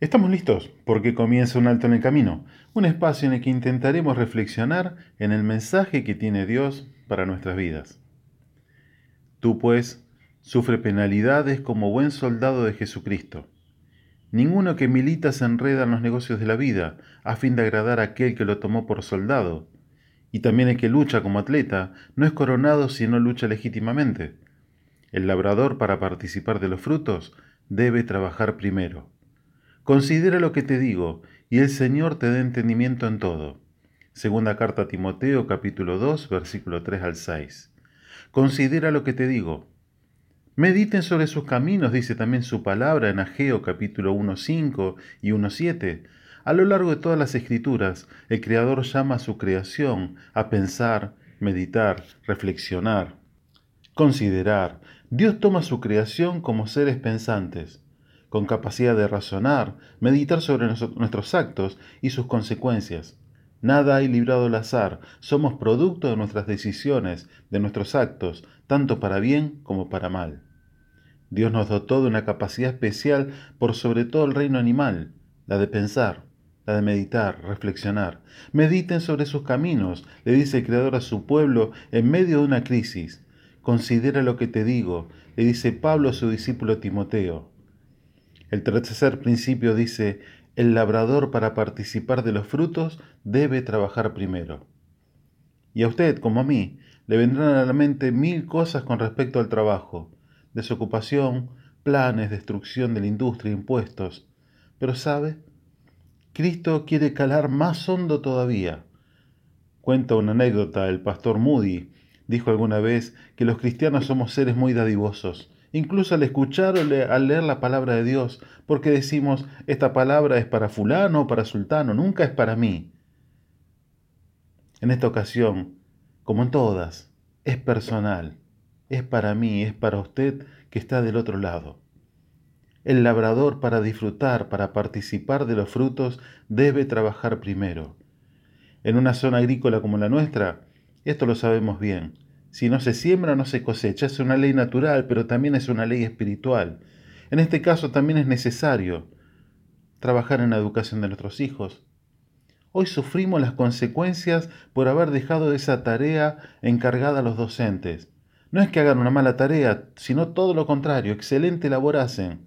Estamos listos porque comienza un alto en el camino, un espacio en el que intentaremos reflexionar en el mensaje que tiene Dios para nuestras vidas. Tú pues sufre penalidades como buen soldado de Jesucristo. Ninguno que milita se enreda en los negocios de la vida a fin de agradar a aquel que lo tomó por soldado. Y también el que lucha como atleta no es coronado si no lucha legítimamente. El labrador para participar de los frutos debe trabajar primero. Considera lo que te digo, y el Señor te dé entendimiento en todo. Segunda carta a Timoteo capítulo 2 versículo 3 al 6. Considera lo que te digo. Mediten sobre sus caminos, dice también su palabra en Ageo capítulo 1.5 y 1.7. A lo largo de todas las escrituras, el Creador llama a su creación a pensar, meditar, reflexionar, considerar. Dios toma su creación como seres pensantes con capacidad de razonar, meditar sobre nuestros actos y sus consecuencias. Nada hay librado al azar, somos producto de nuestras decisiones, de nuestros actos, tanto para bien como para mal. Dios nos dotó de una capacidad especial por sobre todo el reino animal, la de pensar, la de meditar, reflexionar. Mediten sobre sus caminos, le dice el Creador a su pueblo en medio de una crisis. Considera lo que te digo, le dice Pablo a su discípulo Timoteo. El tercer principio dice, el labrador para participar de los frutos debe trabajar primero. Y a usted, como a mí, le vendrán a la mente mil cosas con respecto al trabajo, desocupación, planes, destrucción de la industria, impuestos. Pero sabe, Cristo quiere calar más hondo todavía. Cuenta una anécdota, el pastor Moody dijo alguna vez que los cristianos somos seres muy dadivosos incluso al escuchar o al leer la palabra de Dios, porque decimos, esta palabra es para fulano o para sultano, nunca es para mí. En esta ocasión, como en todas, es personal, es para mí, es para usted que está del otro lado. El labrador para disfrutar, para participar de los frutos, debe trabajar primero. En una zona agrícola como la nuestra, esto lo sabemos bien. Si no se siembra, no se cosecha. Es una ley natural, pero también es una ley espiritual. En este caso también es necesario trabajar en la educación de nuestros hijos. Hoy sufrimos las consecuencias por haber dejado esa tarea encargada a los docentes. No es que hagan una mala tarea, sino todo lo contrario, excelente labor hacen,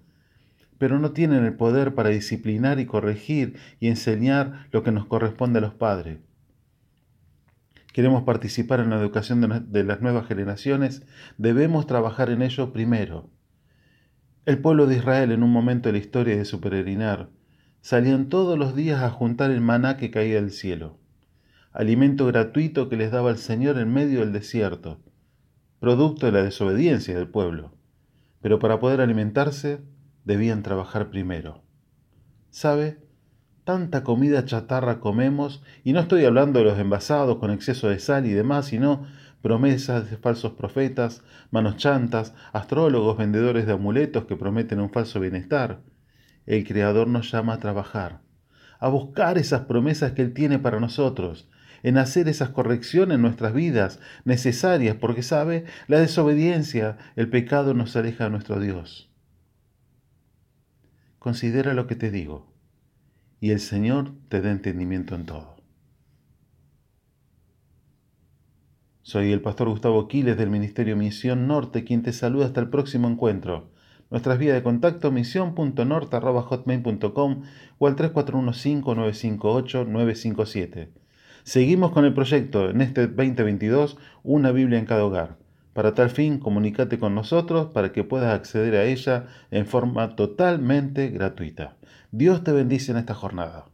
pero no tienen el poder para disciplinar y corregir y enseñar lo que nos corresponde a los padres queremos participar en la educación de, las nuevas generaciones, debemos trabajar en ello primero. El pueblo de Israel en un momento de la historia de su peregrinar salían todos los días a juntar el maná que caía del cielo, alimento gratuito que les daba el Señor en medio del desierto, producto de la desobediencia del pueblo. Pero para poder alimentarse debían trabajar primero. ¿Sabe? Tanta comida chatarra comemos, y no estoy hablando de los envasados con exceso de sal y demás, sino promesas de falsos profetas, manos chantas, astrólogos, vendedores de amuletos que prometen un falso bienestar. El Creador nos llama a trabajar, a buscar esas promesas que Él tiene para nosotros, en hacer esas correcciones en nuestras vidas necesarias, porque sabe, la desobediencia, el pecado nos aleja de nuestro Dios. Considera lo que te digo y el Señor te dé entendimiento en todo. Soy el pastor Gustavo Quiles del Ministerio Misión Norte, quien te saluda hasta el próximo encuentro. Nuestras vías de contacto misión.norte.hotmail.com o al 3415-958-957. Seguimos con el proyecto en este 2022, Una Biblia en cada hogar. Para tal fin, comunícate con nosotros para que puedas acceder a ella en forma totalmente gratuita. Dios te bendice en esta jornada.